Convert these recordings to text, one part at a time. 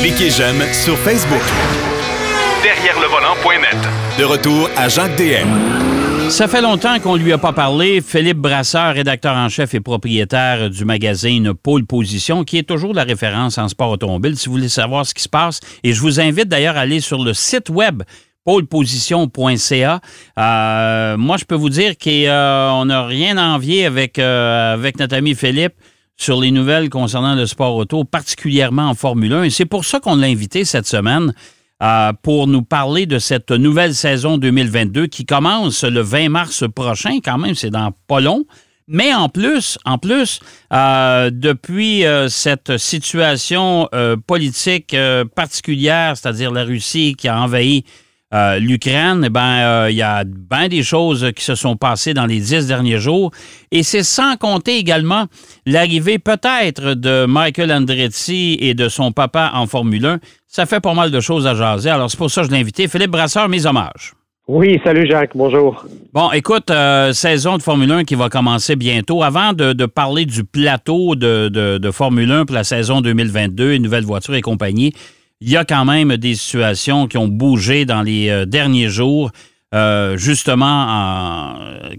Cliquez j'aime sur Facebook. Derrière le volant.net. De retour à Jacques DM. Ça fait longtemps qu'on lui a pas parlé. Philippe Brasseur, rédacteur en chef et propriétaire du magazine Pôle Position, qui est toujours la référence en sport automobile. Si vous voulez savoir ce qui se passe, et je vous invite d'ailleurs à aller sur le site web poleposition.ca. Euh, moi, je peux vous dire qu'on n'a rien à envier avec, euh, avec notre ami Philippe sur les nouvelles concernant le sport auto, particulièrement en Formule 1. Et c'est pour ça qu'on l'a invité cette semaine euh, pour nous parler de cette nouvelle saison 2022 qui commence le 20 mars prochain. Quand même, c'est dans pas long. Mais en plus, en plus, depuis cette situation politique particulière, c'est-à-dire la Russie qui a envahi euh, L'Ukraine, eh ben, il euh, y a bien des choses qui se sont passées dans les dix derniers jours. Et c'est sans compter également l'arrivée peut-être de Michael Andretti et de son papa en Formule 1. Ça fait pas mal de choses à jaser. Alors, c'est pour ça que je l'ai invité. Philippe Brasseur, mes hommages. Oui, salut Jacques, bonjour. Bon, écoute, euh, saison de Formule 1 qui va commencer bientôt. Avant de, parler du plateau de, de, Formule 1 pour la saison 2022, une nouvelle voiture et compagnie, il y a quand même des situations qui ont bougé dans les euh, derniers jours, euh, justement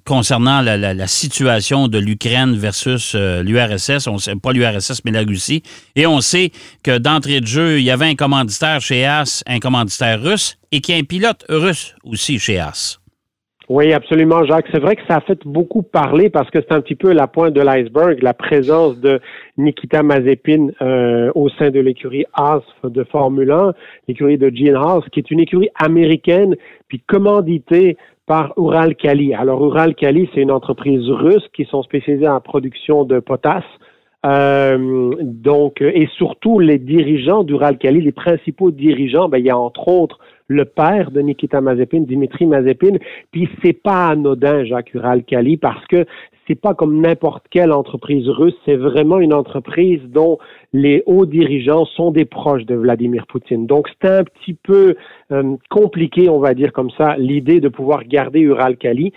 concernant la, situation de l'Ukraine versus euh, l'URSS. On sait pas l'URSS, mais la Russie. Et on sait que d'entrée de jeu, il y avait un commanditaire chez AS, un commanditaire russe, et qu'il y a un pilote russe aussi chez AS. Oui, absolument, Jacques. C'est vrai que ça a fait beaucoup parler parce que c'est un petit peu la pointe de l'iceberg, la présence de Nikita Mazepin euh, au sein de l'écurie Haas de Formule 1, l'écurie de Gene Haas, qui est une écurie américaine, puis commanditée par Ural Kali. Alors, Ural Kali, c'est une entreprise russe qui sont spécialisées en production de potasse. Euh, donc, et surtout les dirigeants d'Ural Kali, les principaux dirigeants, ben, il y a entre autres le père de Nikita Mazepin, Dimitri Mazepin. Puis c'est pas anodin, Jacques Ural-Kali, parce que c'est pas comme n'importe quelle entreprise russe, c'est vraiment une entreprise dont les hauts dirigeants sont des proches de Vladimir Poutine. Donc c'est un petit peu euh, compliqué, on va dire comme ça, l'idée de pouvoir garder Ural-Kali.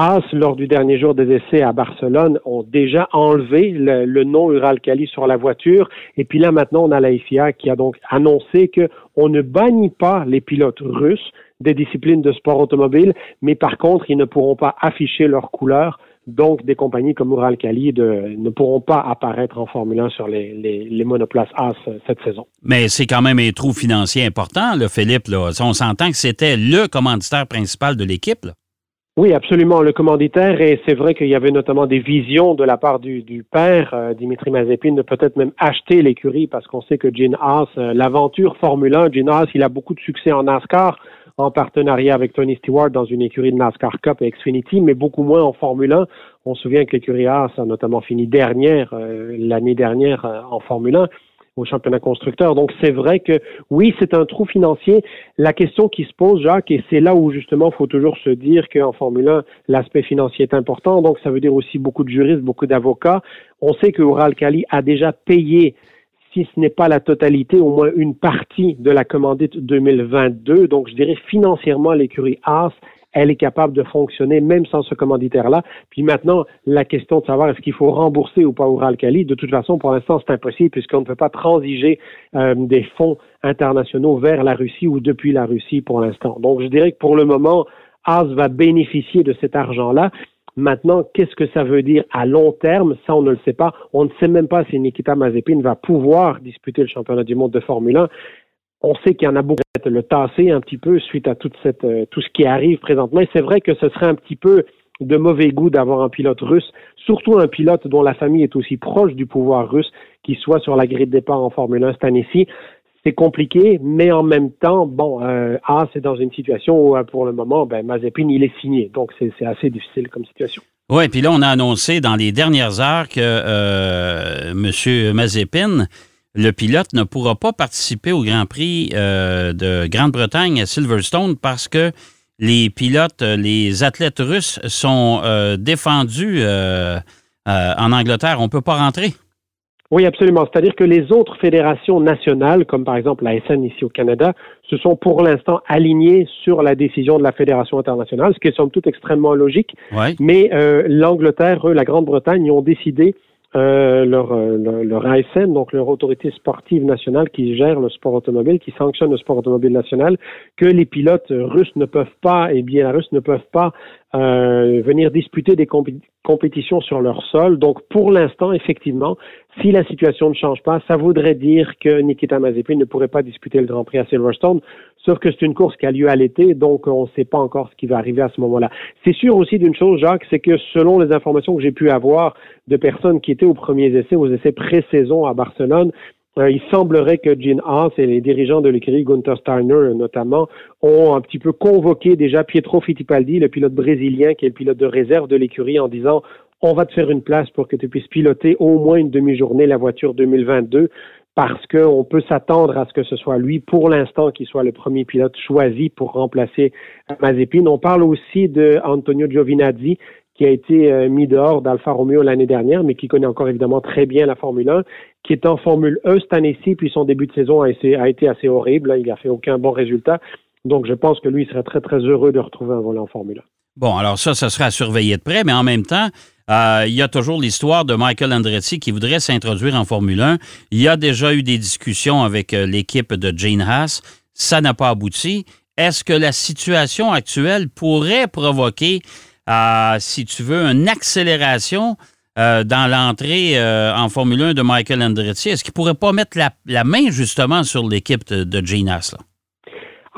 As, lors du dernier jour des essais à Barcelone, ont déjà enlevé le, nom Ural-Kali sur la voiture. Et puis là, maintenant, on a la FIA qui a donc annoncé qu'on ne bannit pas les pilotes russes des disciplines de sport automobile, mais par contre, ils ne pourront pas afficher leurs couleurs. Donc, des compagnies comme Ural-Kali ne pourront pas apparaître en Formule 1 sur les, les, monoplaces AS cette saison. Mais c'est quand même un trou financier important, là, Philippe. Là. On s'entend que c'était le commanditaire principal de l'équipe. Oui, absolument. Le commanditaire, et c'est vrai qu'il y avait notamment des visions de la part du, du père, euh, Dimitri Mazepin, de peut-être même acheter l'écurie parce qu'on sait que Gene Haas, euh, l'aventure Formule 1, Gene Haas, il a beaucoup de succès en NASCAR en partenariat avec Tony Stewart dans une écurie de NASCAR Cup et Xfinity, mais beaucoup moins en Formule 1. On se souvient que l'écurie Haas a notamment fini dernière euh, l'année dernière en Formule 1 au championnat constructeur. Donc c'est vrai que oui, c'est un trou financier. La question qui se pose, Jacques, et c'est là où justement il faut toujours se dire qu'en Formule 1, l'aspect financier est important. Donc ça veut dire aussi beaucoup de juristes, beaucoup d'avocats. On sait que Oral Kali a déjà payé si ce n'est pas la totalité, au moins une partie de la commandite 2022. Donc, je dirais financièrement, l'écurie Haas elle est capable de fonctionner même sans ce commanditaire-là. Puis maintenant, la question de savoir est-ce qu'il faut rembourser ou pas Ural-Kali, de toute façon, pour l'instant, c'est impossible puisqu'on ne peut pas transiger euh, des fonds internationaux vers la Russie ou depuis la Russie pour l'instant. Donc, je dirais que pour le moment, Haas va bénéficier de cet argent-là. Maintenant, qu'est-ce que ça veut dire à long terme? Ça, on ne le sait pas. On ne sait même pas si Nikita Mazepin va pouvoir disputer le championnat du monde de Formule 1. On sait qu'il y en a beaucoup le tasser un petit peu suite à euh, tout ce qui arrive présentement. Et c'est vrai que ce serait un petit peu de mauvais goût d'avoir un pilote russe, surtout un pilote dont la famille est aussi proche du pouvoir russe, qui soit sur la grille de départ en Formule 1 cette année-ci. C'est compliqué, mais en même temps, bon, euh, A, c'est dans une situation où, euh, pour le moment, ben, Mazepin, il est signé. Donc, c'est assez difficile comme situation. Oui, puis là, on a annoncé dans les dernières heures que euh, M. Mazepin le pilote ne pourra pas participer au Grand Prix euh, de Grande-Bretagne à Silverstone parce que les pilotes, les athlètes russes sont euh, défendus euh, en Angleterre. On ne peut pas rentrer? Oui, absolument. C'est-à-dire que les autres fédérations nationales, comme par exemple la SN ici au Canada, se sont pour l'instant alignées sur la décision de la Fédération internationale, ce qui est somme toute extrêmement logique. Mais l'Angleterre, la Grande-Bretagne, ont décidé euh, leur, leur, leur, ASN, donc leur autorité sportive nationale qui gère le sport automobile, qui sanctionne le sport automobile national, que les pilotes russes ne peuvent pas et biélorusses ne peuvent pas euh, venir disputer des compétitions sur leur sol. Donc, pour l'instant, effectivement, si la situation ne change pas, ça voudrait dire que Nikita Mazepin ne pourrait pas disputer le Grand Prix à Silverstone. Sauf que c'est une course qui a lieu à l'été, donc on ne sait pas encore ce qui va arriver à ce moment-là. C'est sûr aussi d'une chose, Jacques, c'est que selon les informations que j'ai pu avoir de personnes qui étaient aux premiers essais, aux essais pré-saison à Barcelone, euh, il semblerait que Gene Haas et les dirigeants de l'écurie, Gunther Steiner notamment, ont un petit peu convoqué déjà Pietro Fittipaldi, le pilote brésilien qui est le pilote de réserve de l'écurie, en disant on va te faire une place pour que tu puisses piloter au moins une demi-journée la voiture 2022 parce qu'on peut s'attendre à ce que ce soit lui, pour l'instant, qui soit le premier pilote choisi pour remplacer Mazepin. On parle aussi de Antonio Giovinazzi, qui a été euh, mis dehors d'Alfa Romeo l'année dernière, mais qui connaît encore évidemment très bien la Formule 1, qui est en Formule 1 cette année-ci, puis son début de saison a, été assez horrible. Il n'a fait aucun bon résultat. Donc, je pense que lui, il serait très, très heureux de retrouver un volant en Formule 1. Bon, alors ça, ça sera à surveiller de près, mais en même temps, euh, il y a toujours l'histoire de Michael Andretti qui voudrait s'introduire en Formule 1. Il y a déjà eu des discussions avec euh, l'équipe de Jane Haas. Ça n'a pas abouti. Est-ce que la situation actuelle pourrait provoquer, euh, si tu veux, une accélération dans l'entrée en Formule 1 de Michael Andretti? Est-ce qu'il ne pourrait pas mettre la, main justement sur l'équipe de, de Gene Haas?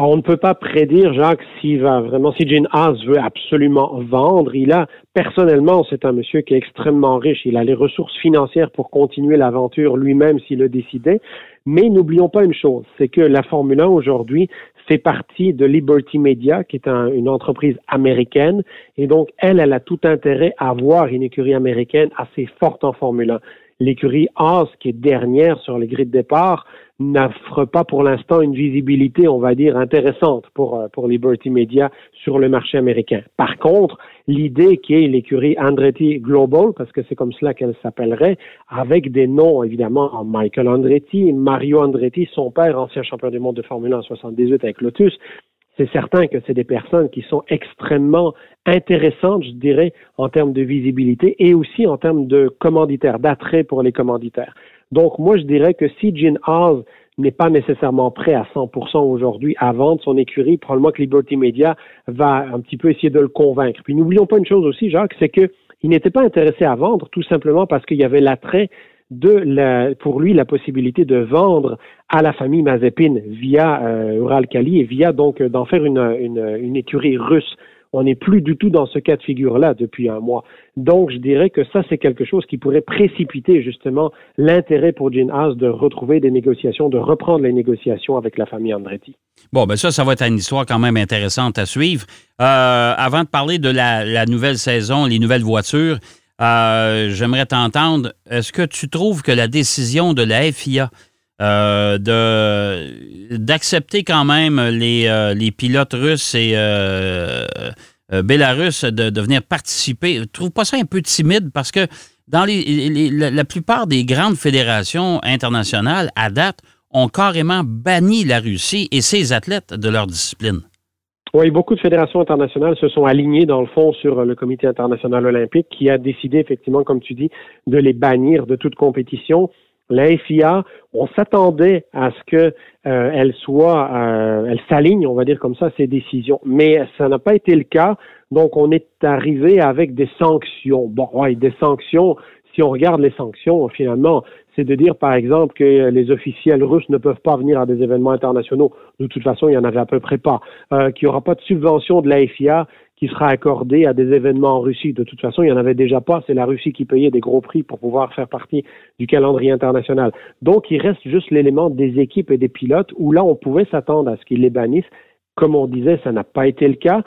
On ne peut pas prédire, Jacques, s'il vraiment, si Gene Haas veut absolument vendre, il a, personnellement, c'est un monsieur qui est extrêmement riche, il a les ressources financières pour continuer l'aventure lui-même s'il le décidait, mais n'oublions pas une chose, c'est que la Formule 1 aujourd'hui fait partie de Liberty Media, qui est une entreprise américaine, et donc elle, elle a tout intérêt à avoir une écurie américaine assez forte en Formule 1. L'écurie Haas, qui est dernière sur les grilles de départ, n'offre pas pour l'instant une visibilité, on va dire, intéressante pour, euh, pour Liberty Media sur le marché américain. Par contre, l'idée qui est l'écurie Andretti Global, parce que c'est comme cela qu'elle s'appellerait, avec des noms évidemment Michael Andretti, Mario Andretti, son père, ancien champion du monde de Formule 1 en 78 avec Lotus, c'est certain que c'est des personnes qui sont extrêmement intéressantes, je dirais, en termes de visibilité et aussi en termes de commanditaires, d'attrait pour les commanditaires. Donc, moi, je dirais que si Gene Haas n'est pas nécessairement prêt à 100% aujourd'hui à vendre son écurie, probablement que Liberty Media va un petit peu essayer de le convaincre. Puis n'oublions pas une chose aussi, Jacques, c'est qu'il n'était pas intéressé à vendre tout simplement parce qu'il y avait l'attrait pour lui la possibilité de vendre à la famille Mazepin via euh, Uralkali et via donc d'en faire une, une, une écurie russe. On n'est plus du tout dans ce cas de figure-là depuis un mois. Donc, je dirais que ça, c'est quelque chose qui pourrait précipiter justement l'intérêt pour Gene Haas de retrouver des négociations, de reprendre les négociations avec la famille Andretti. Bon, ben ça, ça va être une histoire quand même intéressante à suivre. Euh, avant de parler de la, nouvelle saison, les nouvelles voitures, euh, j'aimerais t'entendre. Est-ce que tu trouves que la décision de la FIA euh, d'accepter quand même les, euh, pilotes russes et bélarusses de, de, venir participer. Je trouve pas ça un peu timide? Parce que dans les, la, plupart des grandes fédérations internationales, à date, ont carrément banni la Russie et ses athlètes de leur discipline. Oui, beaucoup de fédérations internationales se sont alignées, dans le fond, sur le Comité international olympique qui a décidé, effectivement, comme tu dis, de les bannir de toute compétition la FIA, on s'attendait à ce que euh, soit, euh, elle s'aligne, on va dire comme ça, ses décisions, mais ça n'a pas été le cas. Donc, on est arrivé avec des sanctions. Bon, ouais, des sanctions. Si on regarde les sanctions, finalement, c'est de dire, par exemple, que les officiels russes ne peuvent pas venir à des événements internationaux. De toute façon, il y en avait à peu près pas. Euh, qu'il n'y aura pas de subvention de la FIA qui sera accordé à des événements en Russie. De toute façon, il n'y en avait déjà pas. C'est la Russie qui payait des gros prix pour pouvoir faire partie du calendrier international. Donc, il reste juste l'élément des équipes et des pilotes où là, on pouvait s'attendre à ce qu'ils les bannissent. Comme on disait, ça n'a pas été le cas.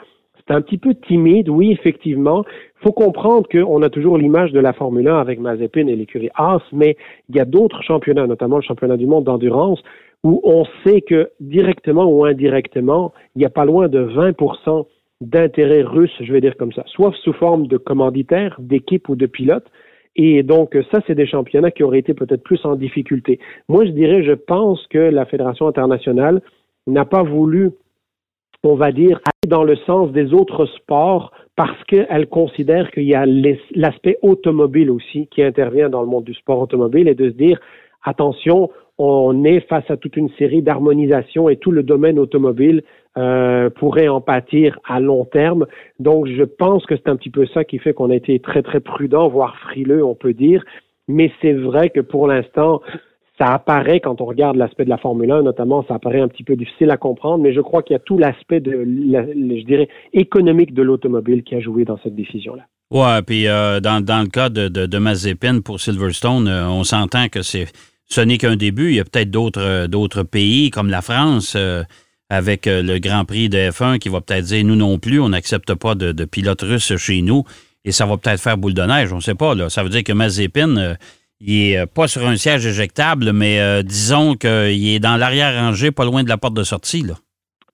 C'est un petit peu timide, oui, effectivement. Faut comprendre qu'on a toujours l'image de la Formule 1 avec Mazepin et l'écurie Haas, mais il y a d'autres championnats, notamment le championnat du monde d'endurance, où on sait que directement ou indirectement, il n'y a pas loin de 20% d'intérêt russe, je vais dire comme ça, soit sous forme de commanditaires, d'équipes ou de pilotes. Et donc, ça, c'est des championnats qui auraient été peut-être plus en difficulté. Moi, je dirais, je pense que la Fédération internationale n'a pas voulu, on va dire, aller dans le sens des autres sports parce qu'elle considère qu'il y a l'aspect automobile aussi qui intervient dans le monde du sport automobile et de se dire, attention, on est face à toute une série d'harmonisations et tout le domaine automobile euh, pourrait en pâtir à long terme. Donc, je pense que c'est un petit peu ça qui fait qu'on a été très, très prudent, voire frileux, on peut dire. Mais c'est vrai que pour l'instant, ça apparaît quand on regarde l'aspect de la Formule 1, notamment, ça apparaît un petit peu difficile à comprendre, mais je crois qu'il y a tout l'aspect de, je dirais, économique de l'automobile qui a joué dans cette décision-là. Ouais, puis euh, dans, le cas de, de, Mazepin pour Silverstone, euh, on s'entend que c'est ce n'est qu'un début. Il y a peut-être d'autres euh, d'autres pays comme la France avec le Grand Prix de F1 qui va peut-être dire nous non plus, on n'accepte pas de, de pilotes russes chez nous et ça va peut-être faire boule de neige. On ne sait pas. Là. Ça veut dire que Mazepin il est euh, pas sur un siège éjectable, mais euh, disons qu'il est dans l'arrière-rangée, pas loin de la porte de sortie. Là.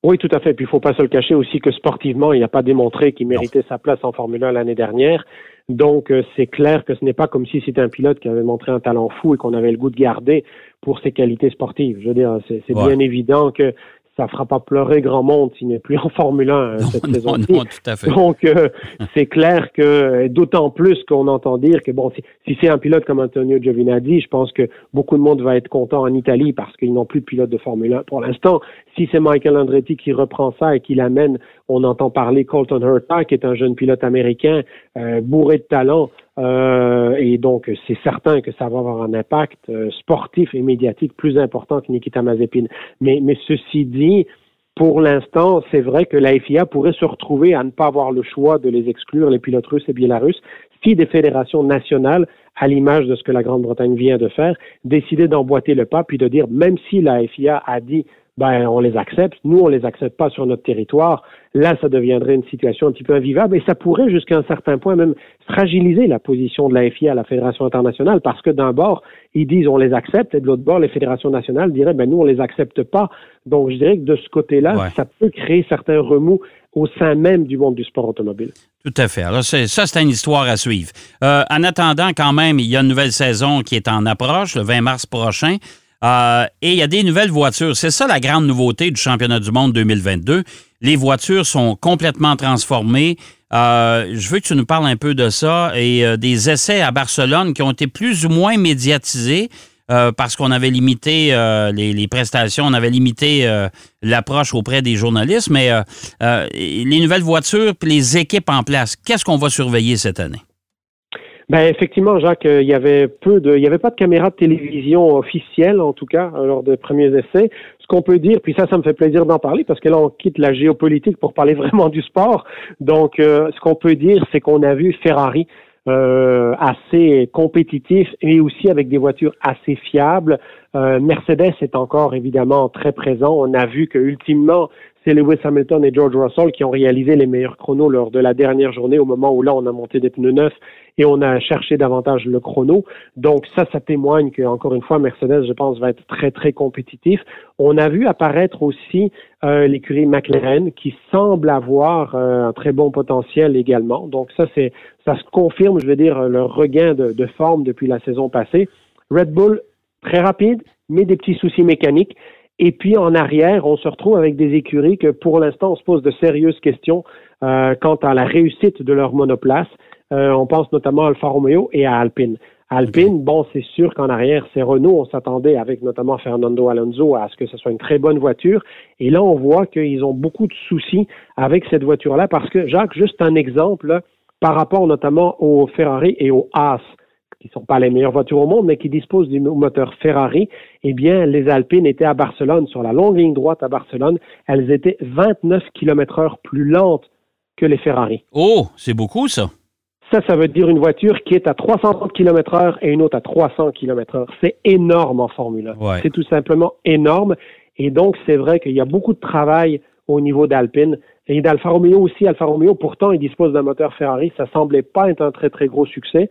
Oui, tout à fait. Puis il ne faut pas se le cacher aussi que sportivement, il n'a pas démontré qu'il méritait sa place en Formule 1 l'année dernière. Donc euh, c'est clair que ce n'est pas comme si c'était un pilote qui avait montré un talent fou et qu'on avait le goût de garder pour ses qualités sportives. Je veux dire, c'est bien évident que ça fera pas pleurer grand monde s'il n'est plus en Formule 1 euh, cette saison-ci. Donc, euh, c'est clair que, d'autant plus qu'on entend dire que, bon, si, c'est un pilote comme Antonio Giovinazzi, je pense que beaucoup de monde va être content en Italie parce qu'ils n'ont plus de pilote de Formule 1 pour l'instant. Si c'est Michael Andretti qui reprend ça et qui l'amène, on entend parler Colton Herta, qui est un jeune pilote américain euh, bourré de talent, euh, et donc, c'est certain que ça va avoir un impact euh, sportif et médiatique plus important que Nikita Mazepin. Mais, mais ceci dit, pour l'instant, c'est vrai que la FIA pourrait se retrouver à ne pas avoir le choix de les exclure, les pilotes russes et biélorusses, si des fédérations nationales, à l'image de ce que la Grande-Bretagne vient de faire, décidaient d'emboîter le pas, puis de dire, même si la FIA a dit ben on les accepte. Nous, on les accepte pas sur notre territoire. Là, ça deviendrait une situation un petit peu invivable et ça pourrait jusqu'à un certain point même fragiliser la position de la FIA à la Fédération internationale parce que d'un bord, ils disent on les accepte et de l'autre bord, les fédérations nationales diraient ben nous, on les accepte pas. Donc, je dirais que de ce côté-là, ça peut créer certains remous au sein même du monde du sport automobile. Tout à fait. Alors, ça, c'est une histoire à suivre. Euh, en attendant, quand même, il y a une nouvelle saison qui est en approche, le 20 mars prochain. Euh, et il y a des nouvelles voitures. C'est ça la grande nouveauté du championnat du monde 2022. Les voitures sont complètement transformées. Euh, je veux que tu nous parles un peu de ça et euh, des essais à Barcelone qui ont été plus ou moins médiatisés parce qu'on avait limité les, prestations, on avait limité l'approche auprès des journalistes. Mais les nouvelles voitures les équipes en place, qu'est-ce qu'on va surveiller cette année? Ben effectivement, Jacques, euh, il y avait peu de, il y avait pas de caméra de télévision officielle en tout cas lors des premiers essais. Ce qu'on peut dire, puis ça, ça me fait plaisir d'en parler parce que là, on quitte la géopolitique pour parler vraiment du sport. Donc, euh, ce qu'on peut dire, c'est qu'on a vu Ferrari euh, assez compétitif et aussi avec des voitures assez fiables. Mercedes est encore évidemment très présent. On a vu que ultimement, c'est Lewis Hamilton et George Russell qui ont réalisé les meilleurs chronos lors de la dernière journée, au moment où là, on a monté des pneus neufs et on a cherché davantage le chrono. Donc ça, ça témoigne que, encore une fois, Mercedes, je pense, va être très, très compétitif. On a vu apparaître aussi euh, l'écurie McLaren qui semble avoir euh, un très bon potentiel également. Donc ça, c'est ça se confirme, je veux dire, le regain de, de forme depuis la saison passée. Red Bull, très rapide, mais des petits soucis mécaniques. Et puis en arrière, on se retrouve avec des écuries que pour l'instant, on se pose de sérieuses questions euh, quant à la réussite de leur monoplace. Euh, on pense notamment à Alfa Romeo et à Alpine. Alpine, bon, c'est sûr qu'en arrière, c'est Renault. On s'attendait avec notamment Fernando Alonso à ce que ce soit une très bonne voiture. Et là, on voit qu'ils ont beaucoup de soucis avec cette voiture-là parce que, Jacques, juste un exemple par rapport notamment aux Ferrari et aux Haas qui ne sont pas les meilleures voitures au monde, mais qui disposent du moteur Ferrari, eh bien, les Alpines étaient à Barcelone, sur la longue ligne droite à Barcelone, elles étaient 29 km heure plus lentes que les Ferrari. Oh, c'est beaucoup ça. Ça, ça veut dire une voiture qui est à 330 km heure et une autre à 300 km heure. C'est énorme en Formule 1. C'est tout simplement énorme. Et donc, c'est vrai qu'il y a beaucoup de travail au niveau d'Alpine. Et d'Alfa Romeo aussi. Alfa Romeo, pourtant, il dispose d'un moteur Ferrari. Ça semblait pas être un très, très gros succès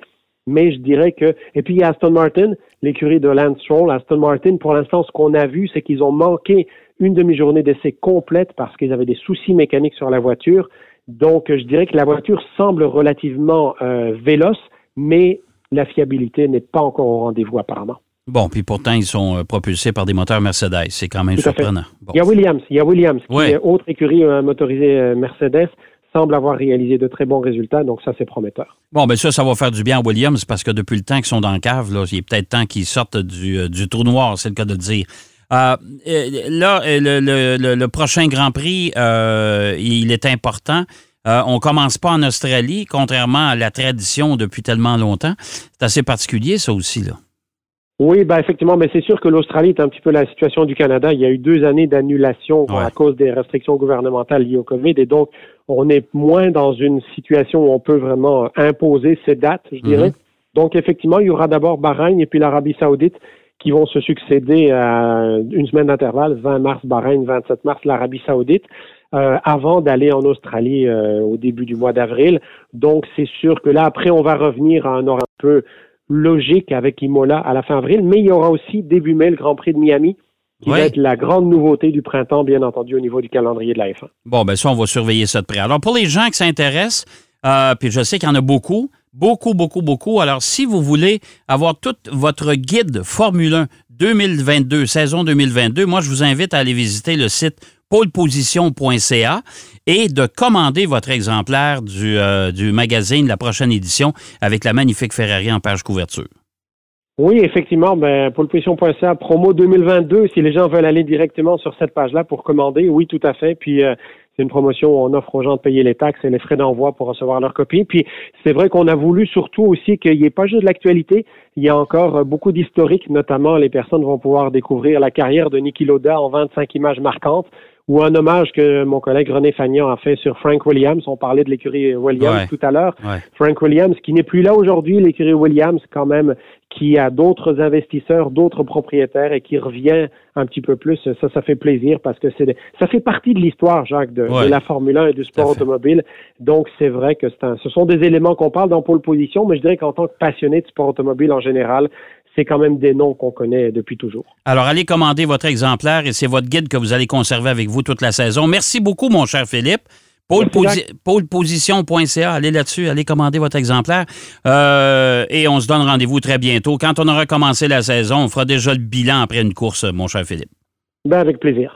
mais je dirais que et puis il y a Aston Martin, l'écurie de Lance Stroll. Aston Martin, pour l'instant, ce qu'on a vu, c'est qu'ils ont manqué une demi-journée d'essai complète parce qu'ils avaient des soucis mécaniques sur la voiture. Donc, je dirais que la voiture semble relativement euh, véloce, mais la fiabilité n'est pas encore au rendez-vous apparemment. Bon, puis pourtant, ils sont euh, propulsés par des moteurs Mercedes. C'est quand même surprenant. Il y a Williams, il y a Williams, qui est autre écurie euh, motorisée Mercedes semble avoir réalisé de très bons résultats, donc ça, c'est prometteur. Bon, ben ça, ça va faire du bien à Williams parce que depuis le temps qu'ils sont dans le cave, là, il est peut-être temps qu'ils sortent du, du trou noir, c'est le cas de le dire. Euh, là, le, le, prochain Grand Prix, euh, il est important. Euh, on commence pas en Australie, contrairement à la tradition depuis tellement longtemps. C'est assez particulier, ça aussi, là. Oui, ben effectivement, mais c'est sûr que l'Australie est un petit peu la situation du Canada. Il y a eu deux années d'annulation à cause des restrictions gouvernementales liées au COVID, et donc on est moins dans une situation où on peut vraiment imposer ces dates, je dirais. Mm-hmm. Donc effectivement, il y aura d'abord Bahreïn et puis l'Arabie Saoudite qui vont se succéder à une semaine d'intervalle, 20 mars Bahreïn, 27 mars l'Arabie Saoudite. Euh, avant d'aller en Australie euh, au début du mois d'avril. Donc, c'est sûr que là, après, on va revenir à un ordre un peu logique avec Imola à la fin avril, mais il y aura aussi début mai le Grand Prix de Miami, qui va être la grande nouveauté du printemps, bien entendu, au niveau du calendrier de la F1. Bon, ben ça, on va surveiller ça de près. Alors, pour les gens qui s'intéressent, euh, puis je sais qu'il y en a beaucoup, beaucoup, beaucoup, beaucoup. Alors, si vous voulez avoir tout votre guide Formule 1 2022, saison 2022, moi, je vous invite à aller visiter le site poleposition.ca et de commander votre exemplaire du, euh, du magazine La prochaine édition avec la magnifique Ferrari en page couverture. Oui, effectivement, ben, poleposition.ca, promo 2022, si les gens veulent aller directement sur cette page-là pour commander, oui, tout à fait. Puis euh, c'est une promotion où on offre aux gens de payer les taxes et les frais d'envoi pour recevoir leur copie. Puis c'est vrai qu'on a voulu surtout aussi qu'il n'y ait pas juste de l'actualité, il y a encore euh, beaucoup d'historique, notamment les personnes vont pouvoir découvrir la carrière de Niki Loda en 25 images marquantes ou un hommage que mon collègue René Fagnan a fait sur Frank Williams. On parlait de l'écurie Williams tout à l'heure. Frank Williams, qui n'est plus là aujourd'hui, l'écurie Williams quand même, qui a d'autres investisseurs, d'autres propriétaires et qui revient un petit peu plus. Ça, ça fait plaisir parce que c'est ça fait partie de l'histoire, Jacques, de, la Formule 1 et du sport automobile. Donc, c'est vrai que c'est un, ce sont des éléments qu'on parle dans pole position, mais je dirais qu'en tant que passionné de sport automobile en général, c'est quand même des noms qu'on connaît depuis toujours. Alors, allez commander votre exemplaire et c'est votre guide que vous allez conserver avec vous toute la saison. Merci beaucoup, mon cher Philippe. Poleposition.ca, allez là-dessus, allez commander votre exemplaire. Euh, et on se donne rendez-vous très bientôt. Quand on aura commencé la saison, on fera déjà le bilan après une course, mon cher Philippe. Ben, avec plaisir.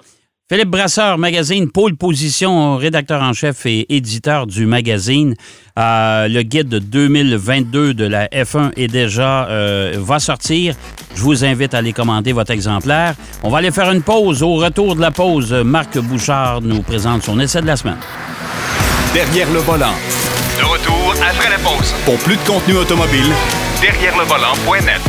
Philippe Brasseur, magazine Pôle Position, rédacteur en chef et éditeur du magazine. Euh, le guide 2022 de la F1 est déjà euh, va sortir. Je vous invite à aller commander votre exemplaire. On va aller faire une pause. Au retour de la pause, Marc Bouchard nous présente son essai de la semaine. Derrière le volant. De retour après la pause. Pour plus de contenu automobile, derrière le volant.net.